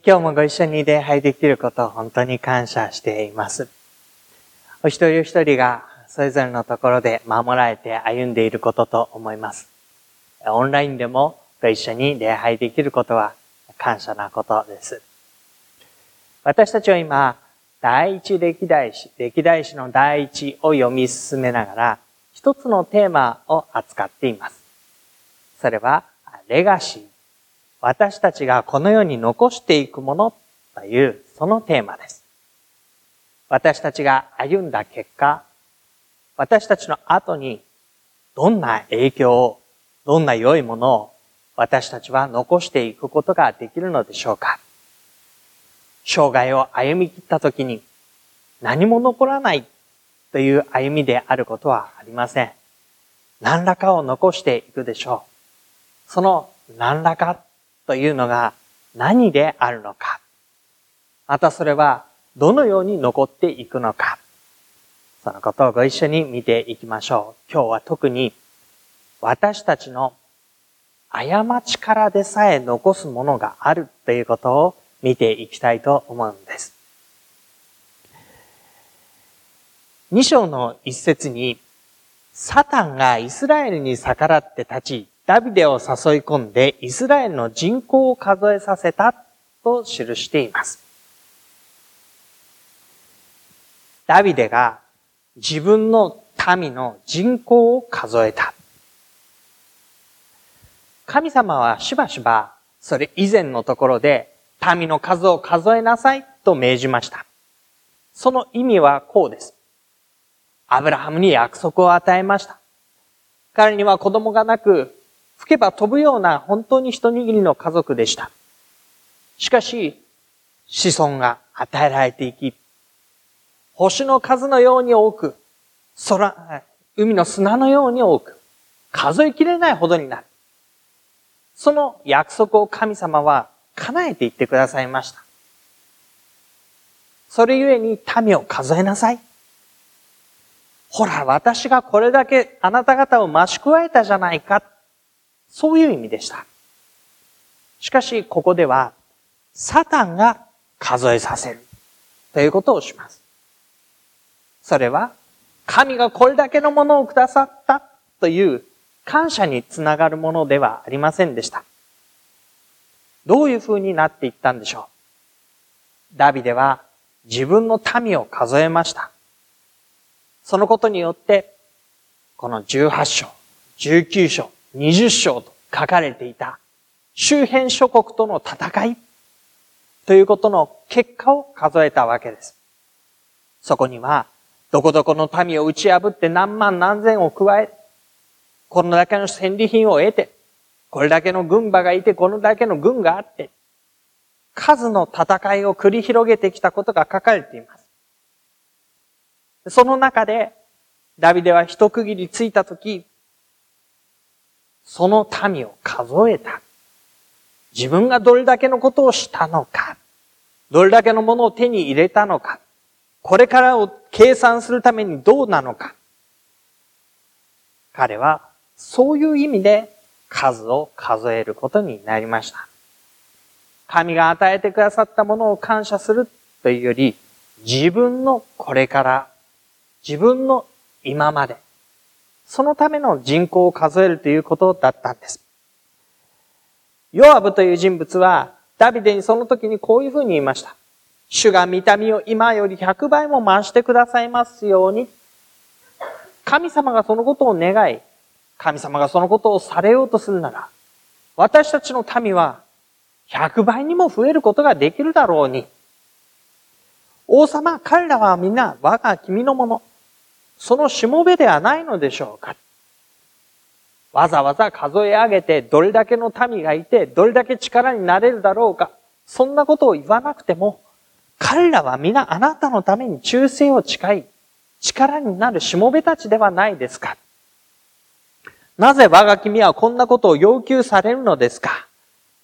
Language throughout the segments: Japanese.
今日もご一緒に礼拝できることを本当に感謝しています。お一人お一人がそれぞれのところで守られて歩んでいることと思います。オンラインでもご一緒に礼拝できることは感謝なことです。私たちは今、第一歴代史、歴代史の第一を読み進めながら、一つのテーマを扱っています。それは、レガシー。私たちがこの世に残していくものという、そのテーマです。私たちが歩んだ結果、私たちの後にどんな影響を、どんな良いものを私たちは残していくことができるのでしょうか生涯を歩み切った時に何も残らないという歩みであることはありません。何らかを残していくでしょう。その何らかというのが何であるのか。またそれはどのように残っていくのか。そのことをご一緒に見ていきましょう。今日は特に私たちの過ちからでさえ残すものがあるということを見ていきたいと思うんです。二章の一節に、サタンがイスラエルに逆らって立ち、ダビデを誘い込んでイスラエルの人口を数えさせたと記しています。ダビデが自分の民の人口を数えた。神様はしばしばそれ以前のところで民の数を数えなさいと命じました。その意味はこうです。アブラハムに約束を与えました。彼には子供がなく、吹けば飛ぶような本当に一握りの家族でした。しかし、子孫が与えられていき、星の数のように多く、空、海の砂のように多く、数えきれないほどになる。その約束を神様は叶えていってくださいました。それゆえに民を数えなさい。ほら、私がこれだけあなた方を増し加えたじゃないか。そういう意味でした。しかし、ここでは、サタンが数えさせる。ということをします。それは、神がこれだけのものをくださったという感謝につながるものではありませんでした。どういう風になっていったんでしょうダビデは自分の民を数えました。そのことによって、この18章、19章、20章と書かれていた周辺諸国との戦いということの結果を数えたわけです。そこには、どこどこの民を打ち破って何万何千を加え、このだけの戦利品を得て、これだけの軍馬がいて、このだけの軍があって、数の戦いを繰り広げてきたことが書かれています。その中で、ダビデは一区切りついたとき、その民を数えた。自分がどれだけのことをしたのか、どれだけのものを手に入れたのか、これからを計算するためにどうなのか。彼はそういう意味で数を数えることになりました。神が与えてくださったものを感謝するというより、自分のこれから、自分の今まで、そのための人口を数えるということだったんです。ヨアブという人物は、ダビデにその時にこういうふうに言いました。主が見た目を今より100倍も増してくださいますように。神様がそのことを願い、神様がそのことをされようとするなら、私たちの民は100倍にも増えることができるだろうに。王様、彼らは皆我が君のもの。そのしもべではないのでしょうか。わざわざ数え上げて、どれだけの民がいて、どれだけ力になれるだろうか。そんなことを言わなくても、彼らは皆あなたのために忠誠を誓い、力になるしもべたちではないですか。なぜ我が君はこんなことを要求されるのですか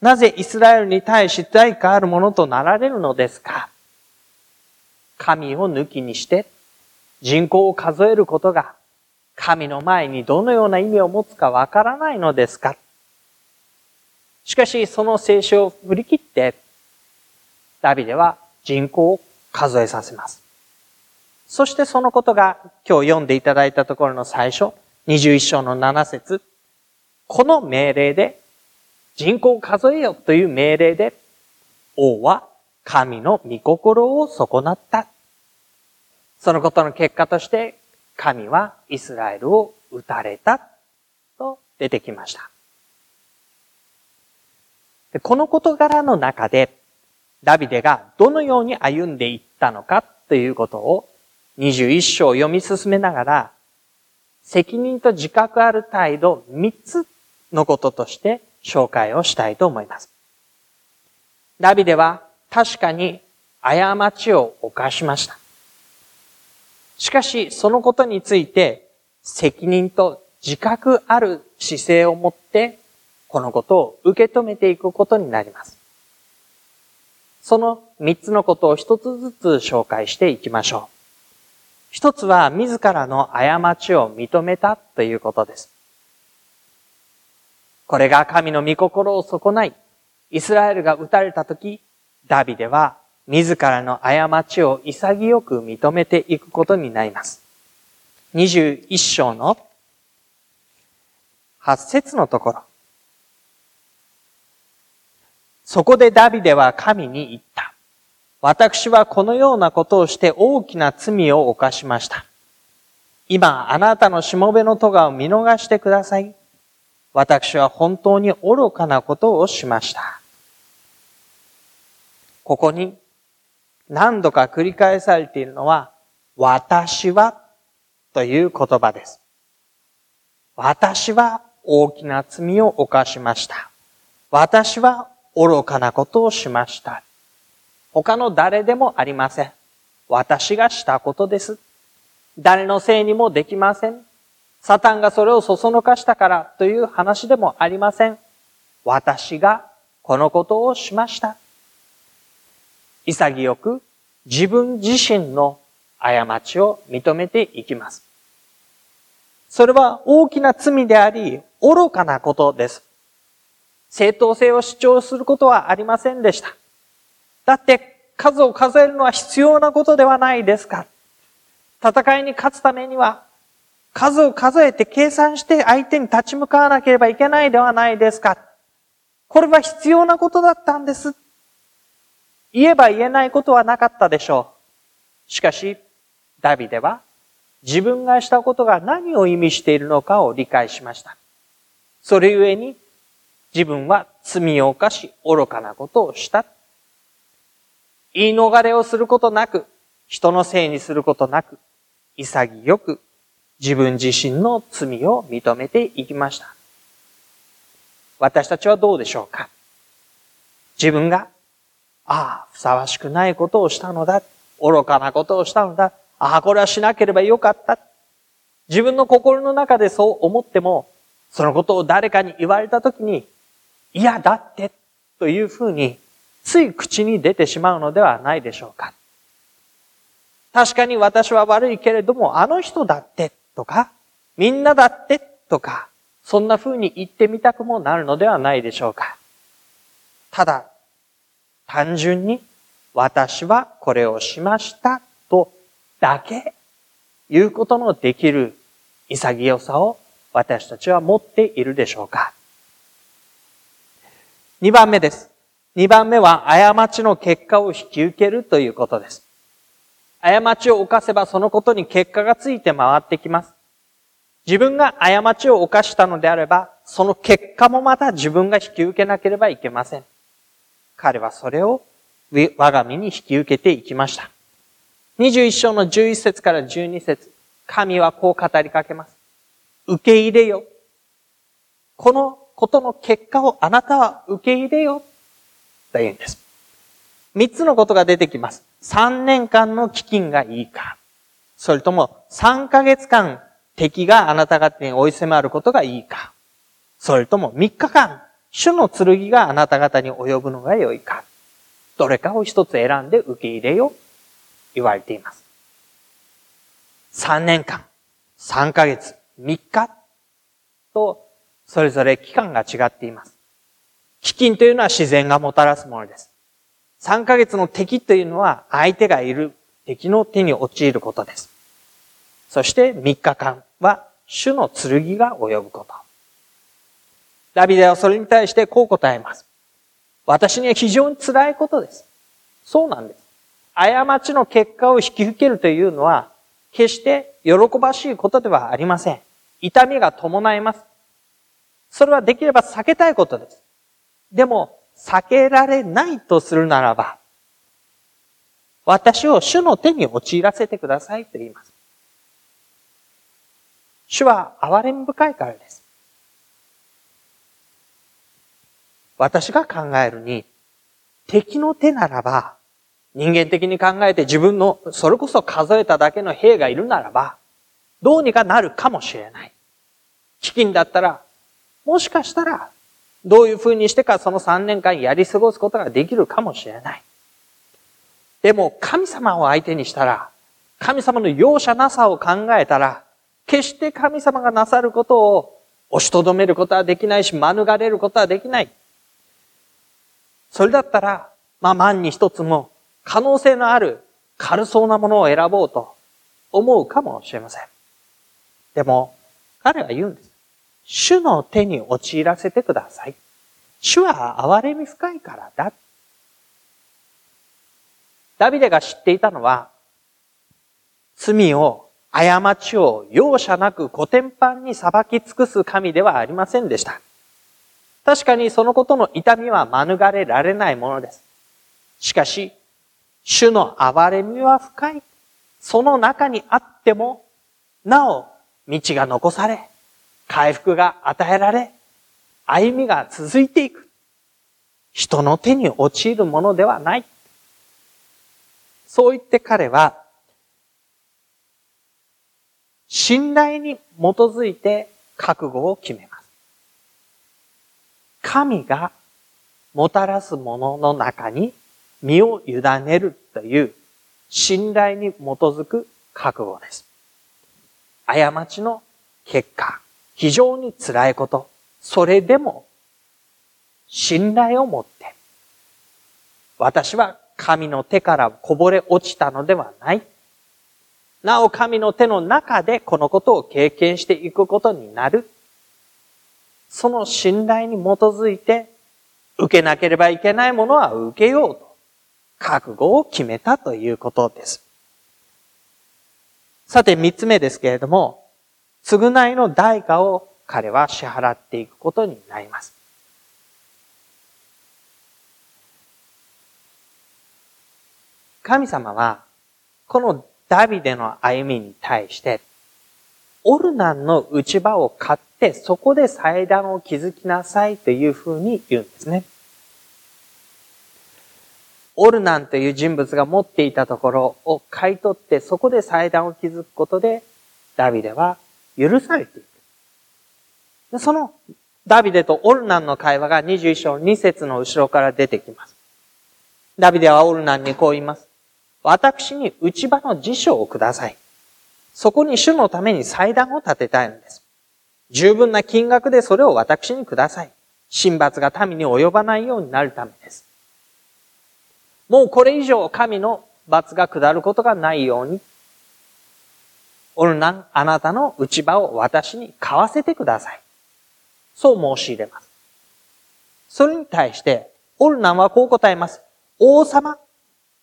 なぜイスラエルに対し対価あるものとなられるのですか神を抜きにして人口を数えることが神の前にどのような意味を持つかわからないのですか？しかしその聖書を振り切ってダビデは人口を数えさせます。そしてそのことが今日読んでいただいたところの最初、21章の7節この命令で、人口を数えよという命令で、王は神の御心を損なった。そのことの結果として、神はイスラエルを撃たれたと出てきました。この事柄の中で、ダビデがどのように歩んでいったのかということを21章を読み進めながら、責任と自覚ある態度3つのこととして紹介をしたいと思います。ダビデは確かに過ちを犯しました。しかし、そのことについて責任と自覚ある姿勢を持って、このことを受け止めていくことになります。その三つのことを一つずつ紹介していきましょう。一つは自らの過ちを認めたということです。これが神の御心を損ない、イスラエルが撃たれたとき、ダビデは自らの過ちを潔く認めていくことになります。21章の8節のところ。そこでダビデは神に言った。私はこのようなことをして大きな罪を犯しました。今、あなたのしもべの咎を見逃してください。私は本当に愚かなことをしました。ここに何度か繰り返されているのは、私はという言葉です。私は大きな罪を犯しました。私は愚かなことをしました。他の誰でもありません。私がしたことです。誰のせいにもできません。サタンがそれをそそのかしたからという話でもありません。私がこのことをしました。潔く自分自身の過ちを認めていきます。それは大きな罪であり、愚かなことです。正当性を主張することはありませんでした。だって数を数えるのは必要なことではないですか戦いに勝つためには数を数えて計算して相手に立ち向かわなければいけないではないですかこれは必要なことだったんです。言えば言えないことはなかったでしょう。しかし、ダビデは自分がしたことが何を意味しているのかを理解しました。それゆえに自分は罪を犯し愚かなことをした。言い逃れをすることなく、人のせいにすることなく、潔く自分自身の罪を認めていきました。私たちはどうでしょうか？自分が、ああ、ふさわしくないことをしたのだ。愚かなことをしたのだ。ああ、これはしなければよかった。自分の心の中でそう思っても、そのことを誰かに言われたときに、嫌だってというふうについ口に出てしまうのではないでしょうか。確かに私は悪いけれども、あの人だってとか、みんなだってとか、そんな風に言ってみたくもなるのではないでしょうか。ただ、単純に私はこれをしましたとだけ言うことのできる潔さを私たちは持っているでしょうか。二番目です。二番目は、過ちの結果を引き受けるということです。過ちを犯せばそのことに結果がついて回ってきます。自分が過ちを犯したのであれば、その結果もまた自分が引き受けなければいけません。彼はそれを我が身に引き受けていきました。21章の11節から12節神はこう語りかけます。受け入れよ。このことの結果をあなたは受け入れよと言うんです。三つのことが出てきます。三年間の基金がいいか。それとも三ヶ月間敵があなた方に追い迫ることがいいか。それとも三日間主の剣があなた方に及ぶのが良いか。どれかを一つ選んで受け入れよ。言われています。三年間、三ヶ月、三日と、それぞれ期間が違っています。飢饉というのは自然がもたらすものです。三ヶ月の敵というのは相手がいる敵の手に陥ることです。そして三日間は主の剣が及ぶこと。ダビデはそれに対してこう答えます。私には非常に辛いことです。そうなんです。過ちの結果を引き受けるというのは、決して喜ばしいことではありません。痛みが伴います。それはできれば避けたいことです。でも、避けられないとするならば、私を主の手に陥らせてくださいと言います。主は憐れみ深いからです。私が考えるに、敵の手ならば、人間的に考えて自分の、それこそ数えただけの兵がいるならば、どうにかなるかもしれない。飢饉だったら、もしかしたら、どういう風にしてかその3年間やり過ごすことができるかもしれない。でも、神様を相手にしたら、神様の容赦なさを考えたら、決して神様がなさることを押しとどめることはできないし、免れることはできない。それだったら、まあ万に一つも可能性のある軽そうなものを選ぼうと思うかもしれません。でも、彼は言うんです。主の手に陥らせてください。主は憐れみ深いからだ。ダビデが知っていたのは、罪を、過ちを容赦なく古典版に裁き尽くす神ではありませんでした。確かにそのことの痛みは免れられないものです。しかし、主の憐れみは深い。その中にあっても、なお、道が残され、回復が与えられ、歩みが続いていく。人の手に陥るものではない。そう言って彼は、信頼に基づいて覚悟を決め。神がもたらすものの中に身を委ねるという信頼に基づく覚悟です。過ちの結果、非常に辛いこと、それでも信頼を持って、私は神の手からこぼれ落ちたのではない。なお神の手の中でこのことを経験していくことになる。その信頼に基づいて、受けなければいけないものは受けようと。覚悟を決めたということです。さて、三つ目ですけれども、償いの代価を彼は支払っていくことになります。神様は、このダビデの歩みに対して、オルナンの内場を買って、そこで祭壇を築きなさいというふうに言うんですね。オルナンという人物が持っていたところを買い取って、そこで祭壇を築くことで、ダビデは許されていく。そのダビデとオルナンの会話が21章2節の後ろから出てきます。ダビデはオルナンにこう言います。私に内場の辞書をください。そこに主のために祭壇を建てたいのです。十分な金額でそれを私にください。神罰が民に及ばないようになるためです。もうこれ以上神の罰が下ることがないように、オルナン、あなたの内場を私に買わせてください。そう申し入れます。それに対して、オルナンはこう答えます。王様、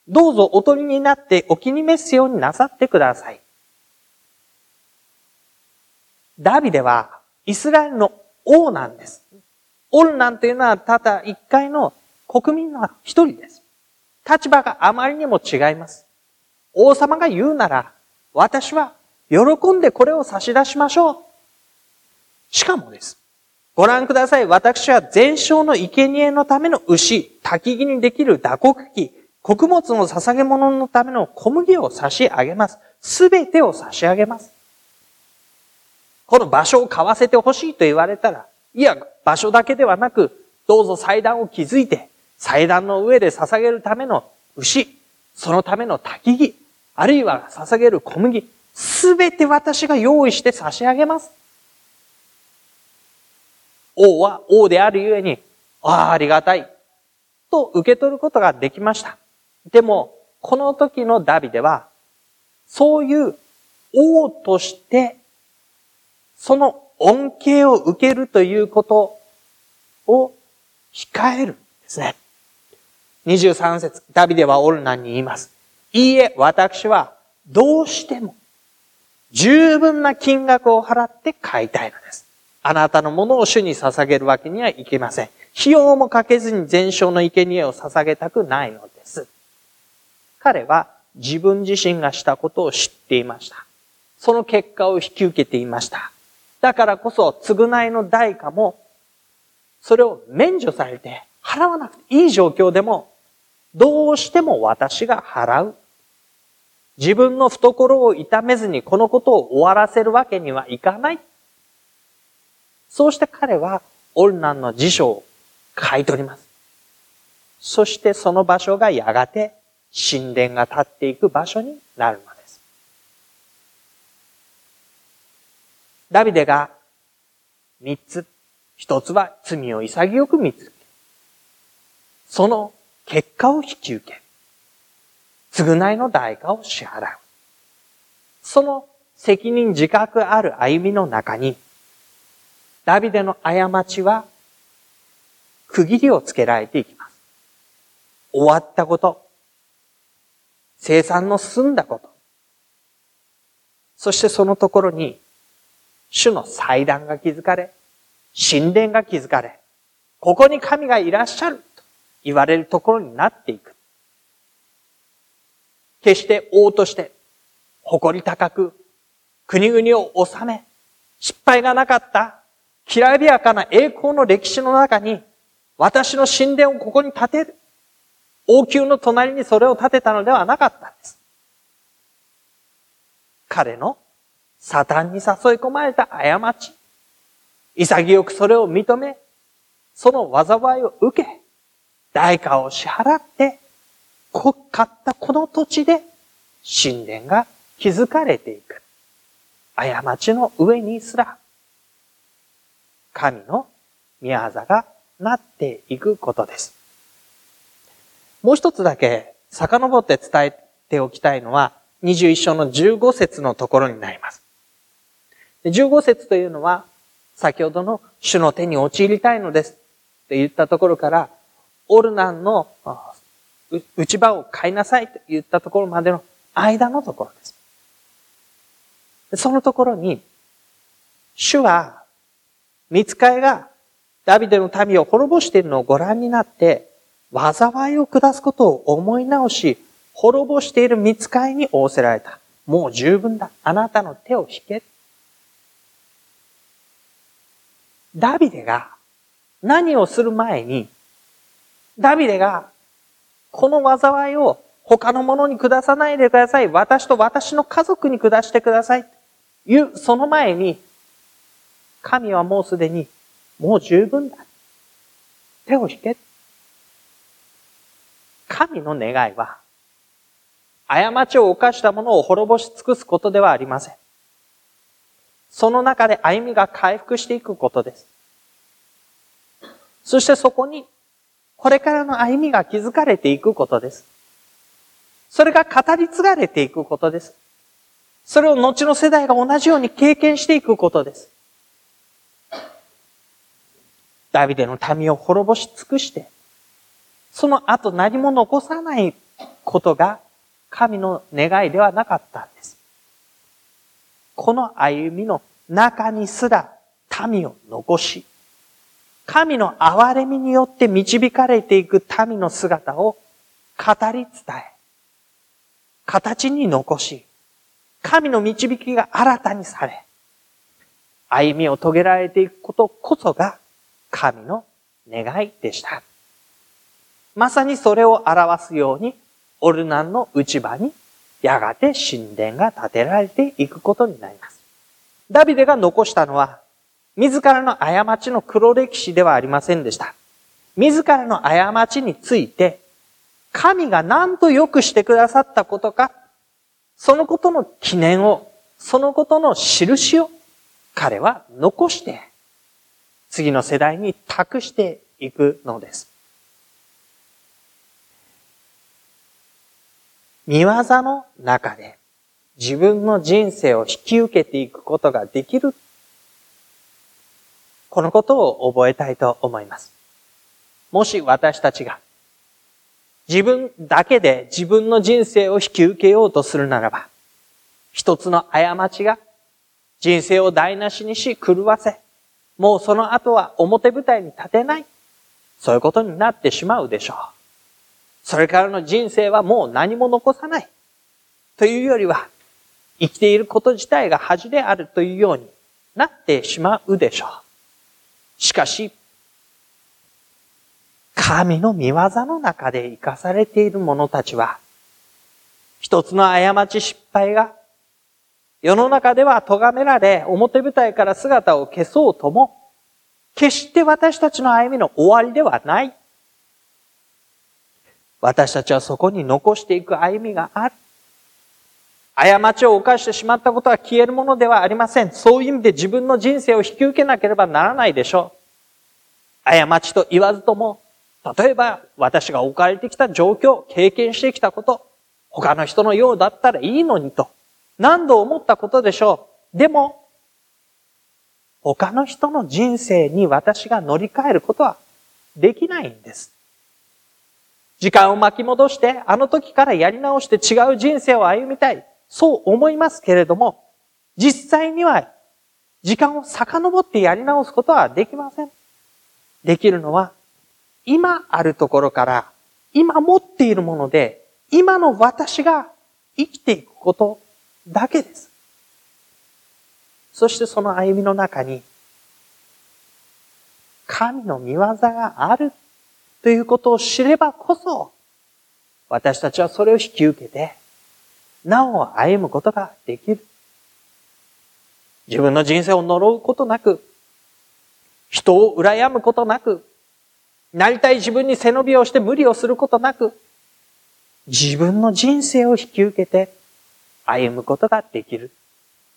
どうぞお取りになってお気に召すようになさってください。ダビデはイスラエルの王なんです。オルナンというのはただ一回の国民の一人です。立場があまりにも違います。王様が言うなら、私は喜んでこれを差し出しましょう。しかもです。ご覧ください。私は全焼の生贄のための牛、焚き木にできる打刻機、穀物の捧げ物のための小麦を差し上げます。すべてを差し上げます。この場所を買わせてほしいと言われたら、いや、場所だけではなく、どうぞ祭壇を築いて、祭壇の上で捧げるための牛、そのための焚き木、あるいは捧げる小麦、すべて私が用意して差し上げます。王は王であるゆえに、ああ、ありがたい。と受け取ることができました。でも、この時のダビデは、そういう王として、その恩恵を受けるということを控えるんですね。23節、ダビデはオルナンに言います。いいえ、私はどうしても十分な金額を払って買いたいのです。あなたのものを主に捧げるわけにはいけません。費用もかけずに全焼の生贄を捧げたくないのです。彼は自分自身がしたことを知っていました。その結果を引き受けていました。だからこそ、償いの代価も、それを免除されて、払わなくていい状況でも、どうしても私が払う。自分の懐を痛めずにこのことを終わらせるわけにはいかない。そうして彼は、オルナンの辞書を買い取ります。そしてその場所がやがて神殿が立っていく場所になるのです。ダビデが三つ、一つは罪を潔く見つけ、その結果を引き受け、償いの代価を支払う。その責任自覚ある歩みの中に、ダビデの過ちは区切りをつけられていきます。終わったこと、生産の済んだこと、そしてそのところに、主の祭壇が築かれ、神殿が築かれ、ここに神がいらっしゃると言われるところになっていく。決して王として、誇り高く、国々を治め、失敗がなかった、きらびやかな栄光の歴史の中に、私の神殿をここに建てる。王宮の隣にそれを建てたのではなかったんです。彼のサタンに誘い込まれた過ち。潔くそれを認め、その災いを受け、代価を支払って、買ったこの土地で神殿が築かれていく。過ちの上にすら、神の宮業がなっていくことです。もう一つだけ遡って伝えておきたいのは、21章の15節のところになります。15節というのは、先ほどの主の手に陥りたいのですって言ったところから、オルナンの内場を買いなさいと言ったところまでの間のところです。そのところに、主は、見つかいがダビデの民を滅ぼしているのをご覧になって、災いを下すことを思い直し、滅ぼしている見つかいに仰せられた。もう十分だ。あなたの手を引け。ダビデが何をする前に、ダビデがこの災いを他の者に下さないでください。私と私の家族に下してください。いう、その前に、神はもうすでに、もう十分だ。手を引け。神の願いは、過ちを犯した者を滅ぼし尽くすことではありません。その中で歩みが回復していくことです。そしてそこに、これからの歩みが築かれていくことです。それが語り継がれていくことです。それを後の世代が同じように経験していくことです。ダビデの民を滅ぼし尽くして、その後何も残さないことが神の願いではなかったんです。この歩みの中にすら民を残し、神の憐れみによって導かれていく民の姿を語り伝え、形に残し、神の導きが新たにされ、歩みを遂げられていくことこそが神の願いでした。まさにそれを表すように、オルナンの内場にやがて神殿が建てられていくことになります。ダビデが残したのは、自らの過ちの黒歴史ではありませんでした。自らの過ちについて、神が何と良くしてくださったことか、そのことの記念を、そのことの印を彼は残して、次の世代に託していくのです。見業の中で自分の人生を引き受けていくことができる。このことを覚えたいと思います。もし私たちが自分だけで自分の人生を引き受けようとするならば、一つの過ちが人生を台無しにし狂わせ、もうその後は表舞台に立てない。そういうことになってしまうでしょう。それからの人生はもう何も残さない。というよりは、生きていること自体が恥であるというようになってしまうでしょう。しかし、神の見業の中で生かされている者たちは、一つの過ち失敗が世の中では咎められ、表舞台から姿を消そうとも、決して私たちの歩みの終わりではない。私たちはそこに残していく歩みがある。過ちを犯してしまったことは消えるものではありません。そういう意味で自分の人生を引き受けなければならないでしょう。過ちと言わずとも、例えば私が置かれてきた状況、経験してきたこと、他の人のようだったらいいのにと、何度思ったことでしょう。でも、他の人の人生に私が乗り換えることはできないんです。時間を巻き戻して、あの時からやり直して違う人生を歩みたい。そう思いますけれども、実際には時間を遡ってやり直すことはできません。できるのは、今あるところから、今持っているもので、今の私が生きていくことだけです。そしてその歩みの中に、神の見業があるということを知ればこそ、私たちはそれを引き受けて、なお歩むことができる。自分の人生を呪うことなく、人を羨むことなく、なりたい自分に背伸びをして無理をすることなく、自分の人生を引き受けて歩むことができる。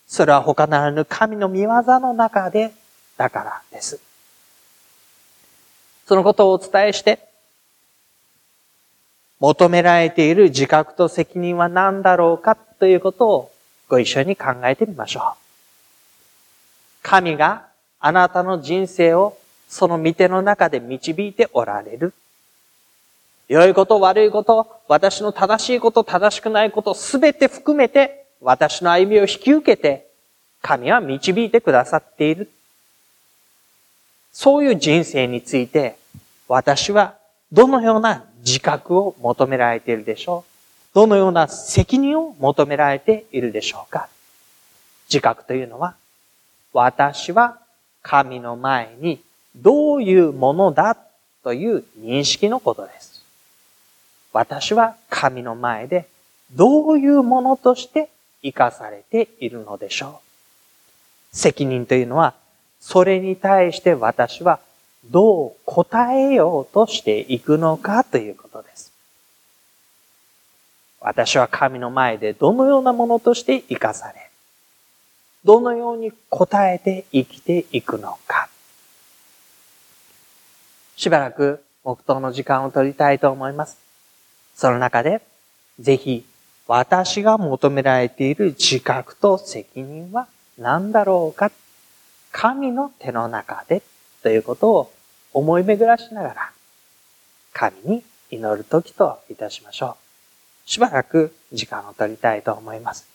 それは他ならぬ神の見業の中でだからです。そのことをお伝えして、求められている自覚と責任は何だろうかということをご一緒に考えてみましょう。神があなたの人生をその見ての中で導いておられる。良いこと、悪いこと、私の正しいこと、正しくないこと、すべて含めて、私の歩みを引き受けて、神は導いてくださっている。そういう人生について、私はどのような自覚を求められているでしょう？どのような責任を求められているでしょうか？自覚というのは、私は神の前にどういうものだという認識のことです。私は神の前でどういうものとして生かされているのでしょう？責任というのは、それに対して私はどう答えようとしていくのかということです。私は神の前でどのようなものとして生かされ、どのように答えて生きていくのか。しばらく黙祷の時間を取りたいと思います。その中で、ぜひ、私が求められている自覚と責任は何だろうか神の手の中でということを思い巡らしながら、神に祈る時といたしましょう。しばらく時間を取りたいと思います。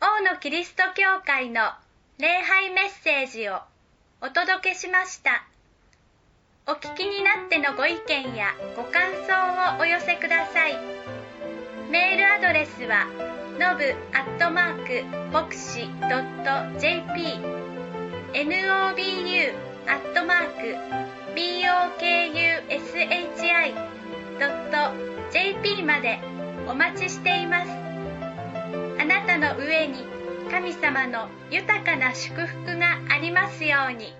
王のキリスト教会の礼拝メッセージをお届けしました。お聞きになってのご意見やご感想をお寄せください。メールアドレスはのぶアットマーク牧師 .jp nobu アットマーク bokushi.jp までお待ちしています。あなたの上に神様の豊かな祝福がありますように。